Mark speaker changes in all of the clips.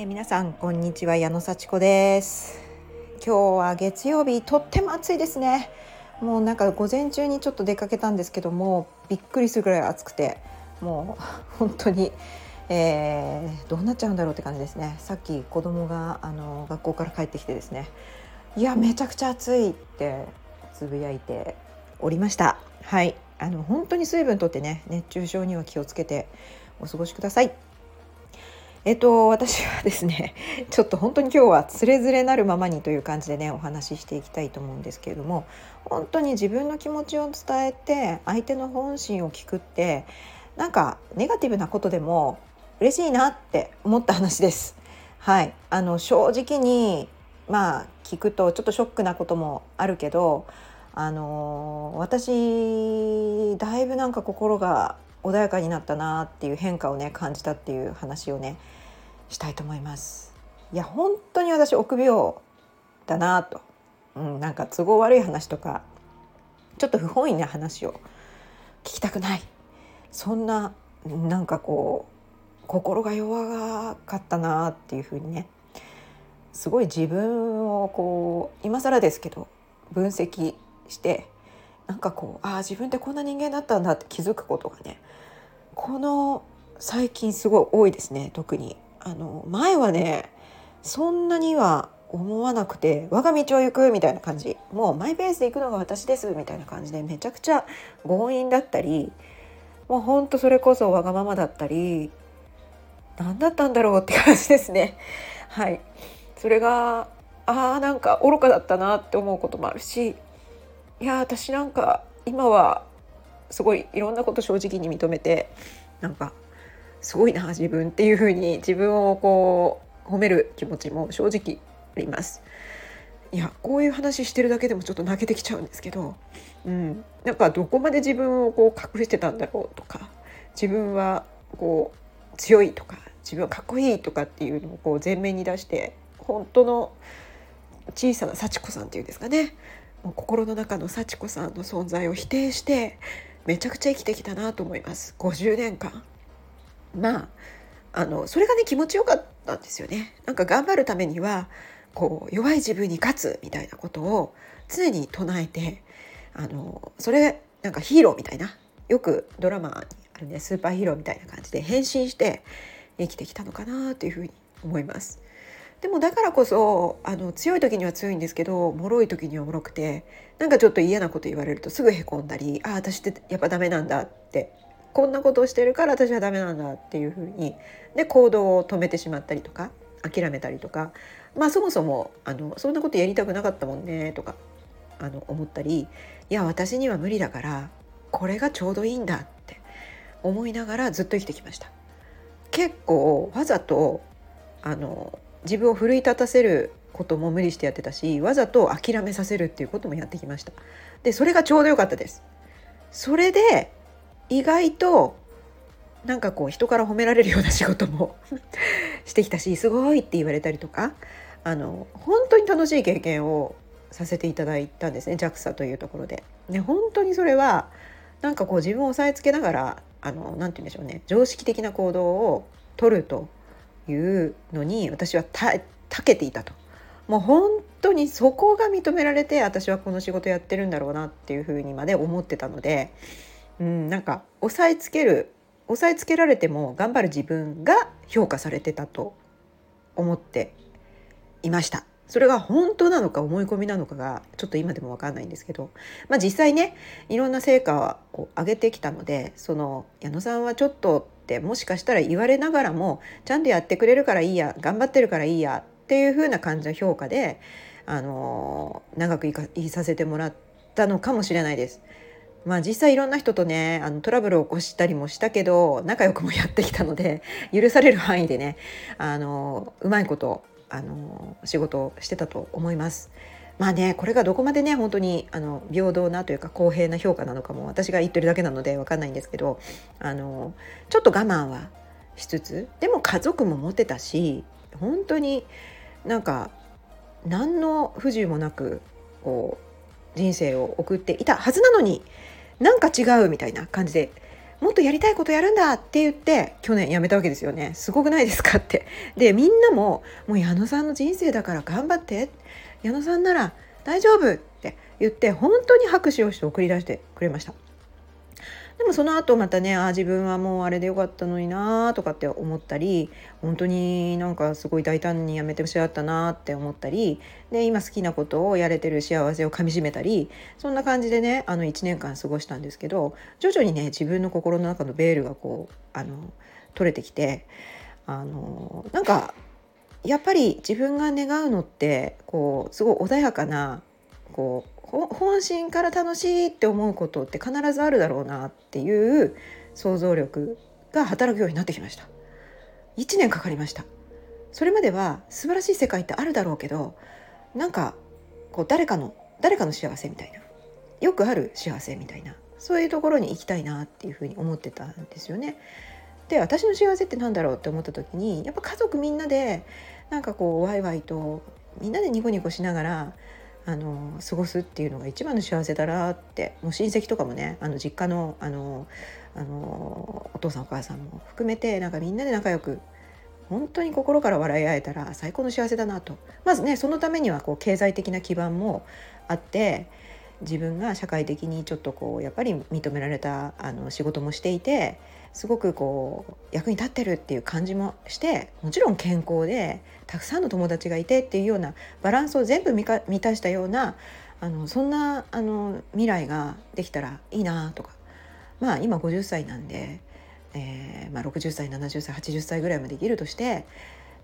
Speaker 1: えー、皆さんこんにちは。矢野幸子です。今日は月曜日とっても暑いですね。もうなんか午前中にちょっと出かけたんですけどもびっくりするぐらい暑くてもう本当に、えー、どうなっちゃうんだろうって感じですね。さっき子供があの学校から帰ってきてですね。いやめちゃくちゃ暑いってつぶやいておりました。はい。あの本当に水分とってね熱中症には気をつけてお過ごしください。えっと、私はですね ちょっと本当に今日はつれづれなるままにという感じでねお話ししていきたいと思うんですけれども本当に自分の気持ちを伝えて相手の本心を聞くってなんかネガティブなことでも嬉しいなって思った話です。はい、あの正直にまあ聞くとちょっとショックなこともあるけどあの私だいぶなんか心が穏やかになったなっていう変化をね感じたっていう話をねしたいと思います。いや本当に私臆病だなと、うん、なんか都合悪い話とかちょっと不本意な話を聞きたくない。そんななんかこう心が弱かったなっていうふうにね。すごい自分をこう今更ですけど分析してなんかこうああ自分ってこんな人間だったんだって気づくことがねこの最近すごい多いですね特に。あの前はねそんなには思わなくて我が道を行くみたいな感じ。もうマイペースで行くのが私ですみたいな感じでめちゃくちゃ強引だったりもうほんとそれこそわがままだったり何だったんだろうって感じですね。はい。それがあーなんか愚かだったなって思うこともあるしいや私なんか今はすごいいろんなこと正直に認めてなんかすごいな自分っていう風に自分をこう褒める気持ちも正直あります。いやこういう話してるだけでもちょっと泣けてきちゃうんですけど、うん、なんかどこまで自分をこう隠してたんだろうとか自分はこう強いとか自分はかっこいいとかっていうのをこう前面に出して本当の小さな幸子さんっていうんですかねもう心の中の幸子さんの存在を否定してめちゃくちゃ生きてきたなと思います。50年間。まああのそれがね気持ちよかったんですよね。なんか頑張るためにはこう弱い自分に勝つみたいなことを常に唱えてあのそれなんかヒーローみたいな。よくドラマにあるねスーパーヒーローみたいな感じで変身して生きてきたのかなというふうに思います。でもだからこそあの強い時には強いんですけど脆い時には脆くてなんかちょっと嫌なこと言われるとすぐへこんだりああ私ってやっぱダメなんだってこんなことをしてるから私はダメなんだっていうふうにで行動を止めてしまったりとか諦めたりとかまあそもそもあのそんなことやりたくなかったもんねとかあの思ったりいや私には無理だからこれがちょうどいいんだって思いながらずっと生きてきました。結構わざとあの自分を奮い立たせることも無理してやってたしわざと諦めさせるっていうこともやってきましたでそれがちょうど良かったですそれで意外となんかこう人から褒められるような仕事も してきたしすごいって言われたりとかあの本当に楽しい経験をさせていただいたんですね JAXA というところで。ね本当にそれはなんかこう自分を押さえつけながらあのなて言うんでしょうね常識的な行動を取るというのに私はたけていたと。もう本当にそこが認められて私はこの仕事やってるんだろうなっていうふうにまで思ってたので、うん、なんか押さえつける押さえつけられても頑張る自分が評価されてたと思っていました。それが本当なのか思い込みなのかがちょっと今でも分かんないんですけど、まあ、実際ねいろんな成果を上げてきたのでその矢野さんはちょっとってもしかしたら言われながらもちゃんとやってくれるからいいや頑張ってるからいいやっていう風な感じの評価で、あの長くいさせてもらったのかもしれないです。まあ実際いろんな人とねあのトラブルを起こしたりもしたけど仲良くもやってきたので 許される範囲でねあのうまいことあの仕事をしてたと思います。まあねこれがどこまでね本当にあの平等なというか公平な評価なのかも私が言ってるだけなので分かんないんですけどあのちょっと我慢はしつつでも家族も持てたし本当になんか何の不自由もなくこう人生を送っていたはずなのになんか違うみたいな感じでもっとやりたいことやるんだって言って去年辞めたわけですよね。すごくないですかって。でみんなももう矢野さんの人生だから頑張って矢野さんなら大丈夫って言って本当に拍手をして送り出してくれました。でもその後またねあ自分はもうあれでよかったのになとかって思ったり本当になんかすごい大胆にやめてほしかったなって思ったりで今好きなことをやれてる幸せをかみしめたりそんな感じでねあの1年間過ごしたんですけど徐々にね自分の心の中のベールがこうあの取れてきてあのなんかやっぱり自分が願うのってこうすごい穏やかなこう本心から楽しいって思うことって必ずあるだろうなっていう想像力が働くようになってきました。1年かかりましたそれまでは素晴らしい世界ってあるだろうけどなんかこう誰かの誰かの幸せみたいな。よくある幸せみたいな。そういうところに行きたいなっていうふうに思ってたんですよね。で私の幸せって何だろうって思った時にやっぱ家族みんなでなんかこうワイワイとみんなでニコニコしながらあの過ごすっていうのが一番の幸せだなってもう親戚とかもねあの実家のあのあのお父さんお母さんも含めてなんかみんなで仲良く本当に心から笑い合えたら最高の幸せだなと。まずねそのためにはこう経済的な基盤もあって自分が社会的にちょっとこうやっぱり認められたあの仕事もしていてすごくこう役に立ってるっていう感じもしてもちろん健康でたくさんの友達がいてっていうようなバランスを全部満たしたようなあのそんなあの未来ができたらいいなとかまあ今50歳なんで、えーまあ、60歳70歳80歳ぐらいまで生きるとして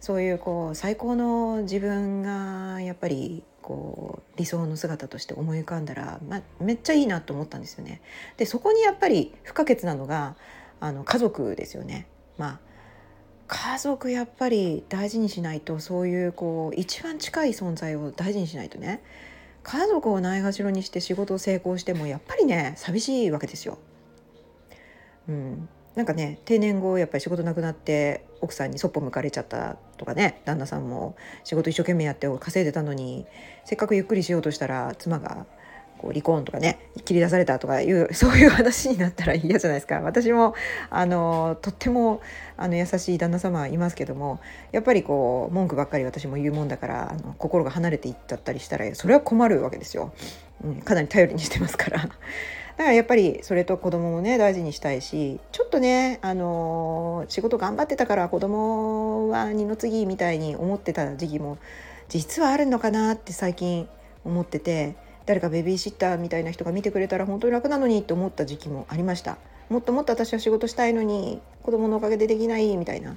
Speaker 1: そういうこう最高の自分がやっぱりこう理想の姿として思い浮かんだら、まあ、めっちゃいいなと思ったんですよね。でそこにやっぱり不可欠なのがあの家族ですよね。まあ家族やっぱり大事にしないとそういうこう一番近い存在を大事にしないとね家族をないがしろにして仕事を成功してもやっぱりね寂しいわけですよ。うん、なんかね定年後やっぱり仕事なくなって奥さんにそっぽ向かれちゃったとかね旦那さんも仕事一生懸命やって稼いでたのにせっかくゆっくりしようとしたら妻がこう離婚とかね切り出されたとかいう そういう話になったら嫌じゃないですか私もあのとってもあの優しい旦那様いますけどもやっぱりこう文句ばっかり私も言うもんだからあの心が離れていっちゃったりしたらそれは困るわけですよ、うん、かなり頼りにしてますから。だからやっぱりそれと子供もね大事にしたいしちょっとねあの仕事頑張ってたから子供は二の次みたいに思ってた時期も実はあるのかなって最近思ってて誰かベビーシッターみたいな人が見てくれたら本当に楽なのにと思った時期もありました。もっともっと私は仕事したいのに子供のおかげでできないみたいな。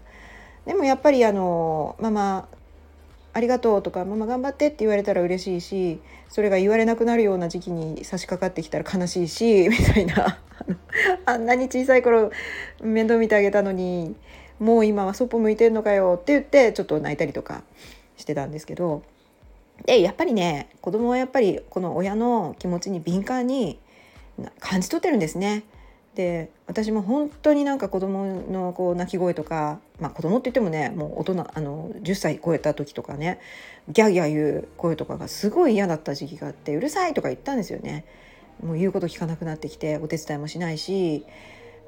Speaker 1: でもやっぱりあのママありがとうとかママ頑張ってって言われたら嬉しいしそれが言われなくなるような時期に差し掛かってきたら悲しいし みたいな。あんなに小さい頃面倒見てあげたのにもう今はそっぽ向いてんのかよって言ってちょっと泣いたりとかしてたんですけど。でやっぱりね子供はやっぱりこの親の気持ちに敏感に感じ取ってるんですね。で私も本当になんか子供のこう泣き声とか、まあ、子供って言ってもねもう大人あの10歳超えた時とかねギャギャ言う声とかがすごい嫌だった時期があってうるさいとか言ったんですよね。もう言うこと聞かなくなってきてお手伝いもしないし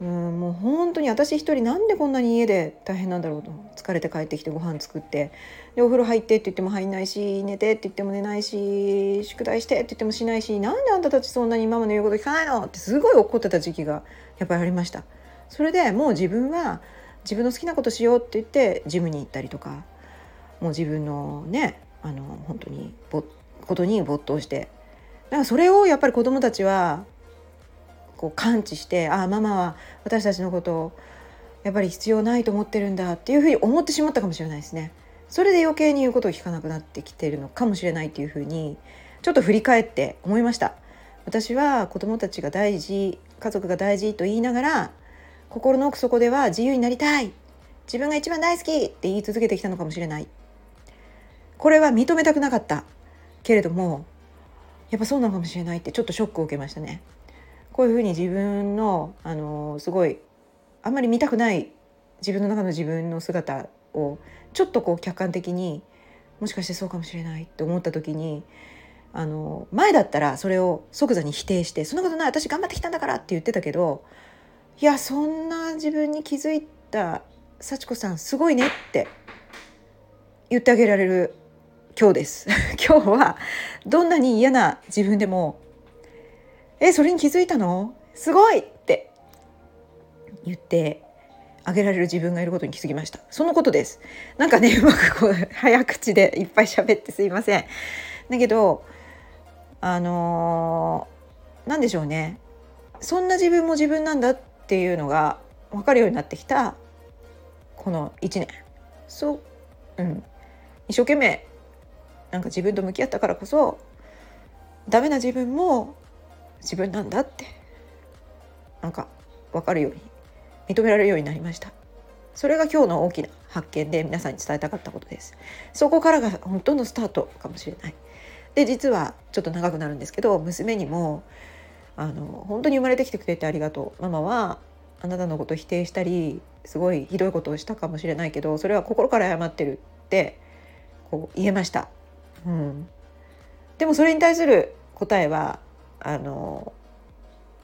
Speaker 1: うんもう本当に私一人なんでこんなに家で大変なんだろうと疲れて帰ってきてご飯作ってでお風呂入ってって言っても入んないし寝てって言っても寝ないし宿題してって言ってもしないしなんであんたたちそんなにママの言うこと聞かないのってすごい怒ってた時期がやっぱりありました。それでもう自分は自分の好きなことしようって言ってジムに行ったりとかもう自分のねあの本当にぼことに没頭してだからそれをやっぱり子どもたちはこう感知してああママは私たちのことをやっぱり必要ないと思ってるんだっていうふうに思ってしまったかもしれないですね。それで余計に言うことを聞かなくなってきてるのかもしれないっていうふうにちょっと振り返って思いました。私は子供たちが大事家族が大事と言いながら心の奥底では自由になりたい自分が一番大好きって言い続けてきたのかもしれないこれは認めたくなかったけれどもやっぱそうなのかもしれないってちょっとショックを受けましたねこういうふうに自分のあのすごいあんまり見たくない自分の中の自分の姿をちょっとこう客観的にもしかしてそうかもしれないって思った時にあの前だったらそれを即座に否定して「そんなことない私頑張ってきたんだから」って言ってたけどいやそんな自分に気づいた幸子さんすごいねって言ってあげられる今日です。今日はどんなに嫌な自分でも「えそれに気づいたの？すごい!」って言ってあげられる自分がいることに気づきました。そのことです。なんかね うまくこう早口でいっぱい喋ってすいません。だけどあのー、何でしょうね。そんな自分も自分なんだっていうのが分かるようになってきたこの1年。そう、うん、一生懸命なんか自分と向き合ったからこそダメな自分も自分なんだってなんか分かるように認められるようになりました。それが今日の大きな発見で皆さんに伝えたかったことです。そこからがほとんどスタートかもしれない。で実はちょっと長くなるんですけど娘にもあの本当に生まれてきてくれてありがとう。ママはあなたのこと否定したりすごいひどいことをしたかもしれないけどそれは心から謝ってるってこう言えました、うん、でもそれに対する答えはあの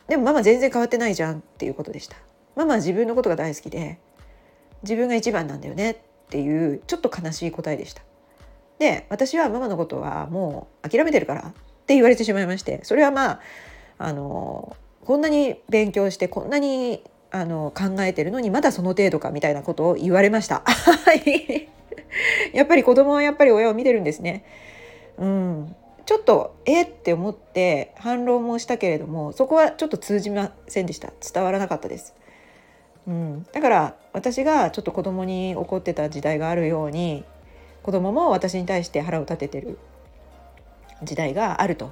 Speaker 1: でもママ全然変わってないじゃんっていうことでしたママは自分のことが大好きで自分が一番なんだよねっていうちょっと悲しい答えでしたで私はママのことはもう諦めてるからって言われてしまいましてそれはまああのこんなに勉強してこんなにあの考えてるのにまだその程度かみたいなことを言われました。やっぱり子供はやっぱり親を見てるんですね。うん、ちょっとえって思って反論もしたけれどもそこはちょっと通じませんでした伝わらなかったです。うん、だから私がちょっと子供に怒ってた時代があるように子供も私に対して腹を立ててる時代があると、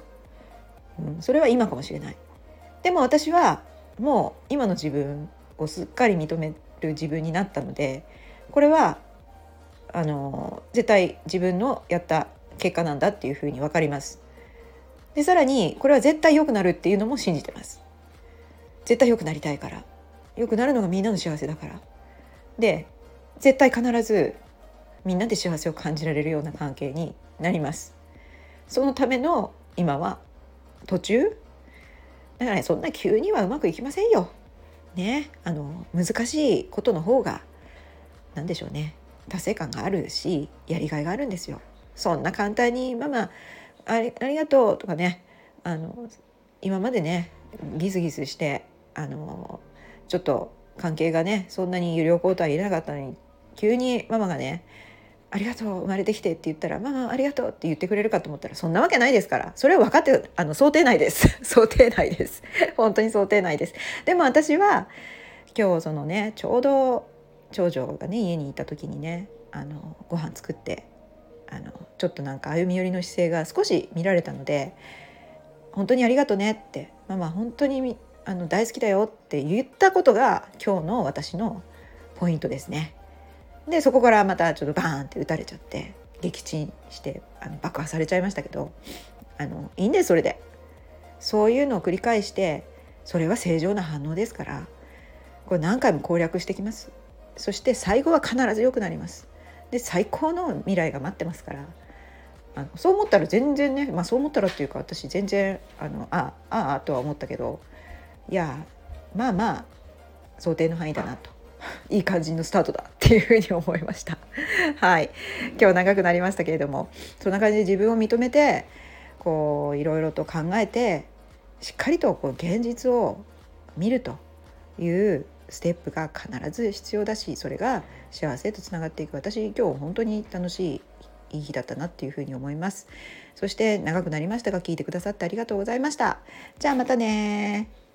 Speaker 1: うん、それは今かもしれない。でも私はもう今の自分をすっかり認める自分になったのでこれはあの絶対自分のやった結果なんだっていうふうに分かります。でさらにこれは絶対良くなるっていうのも信じてます。絶対良くなりたいから良くなるのがみんなの幸せだから。で絶対必ずみんなで幸せを感じられるような関係になります。そのための今は途中だからねそんな急にはうまくいきませんよ。ねあの難しいことの方が何でしょうね達成感があるしやりがいがあるんですよ。そんな簡単に「ママありありがとう」とかねあの今までねギスギスしてあのちょっと関係がねそんなに有料交代いらなかったのに急にママがねありがとう生まれてきてって言ったら「ママありがとう」って言ってくれるかと思ったらそんなわけないですから。それは分かってあの想定内です。想定内です。本当に想定内です。でも私は今日そのねちょうど長女がね家にいた時にねあのご飯作ってあのちょっとなんか歩み寄りの姿勢が少し見られたので「本当にありがとね」って「ママ本当にあの大好きだよ」って言ったことが今日の私のポイントですね。でそこからまたちょっとバーンって打たれちゃって撃沈してあの爆破されちゃいましたけどあのいいんですそれで。そういうのを繰り返してそれは正常な反応ですからこれ何回も攻略してきます。そして最後は必ず良くなります。で最高の未来が待ってますから。あのそう思ったら全然ね、まあ、そう思ったらっていうか私全然あのあああとは思ったけどいやまあまあ想定の範囲だなと。いい感じのスタートだっていうふうに思いました。はい、今日長くなりましたけれどもそんな感じで自分を認めてこういろいろと考えてしっかりとこう現実を見るというステップが必ず必要だしそれが幸せとつながっていく私今日本当に楽しいいい日だったなっていうふうに思います。そして長くなりましたが聞いてくださってありがとうございました。じゃあまたね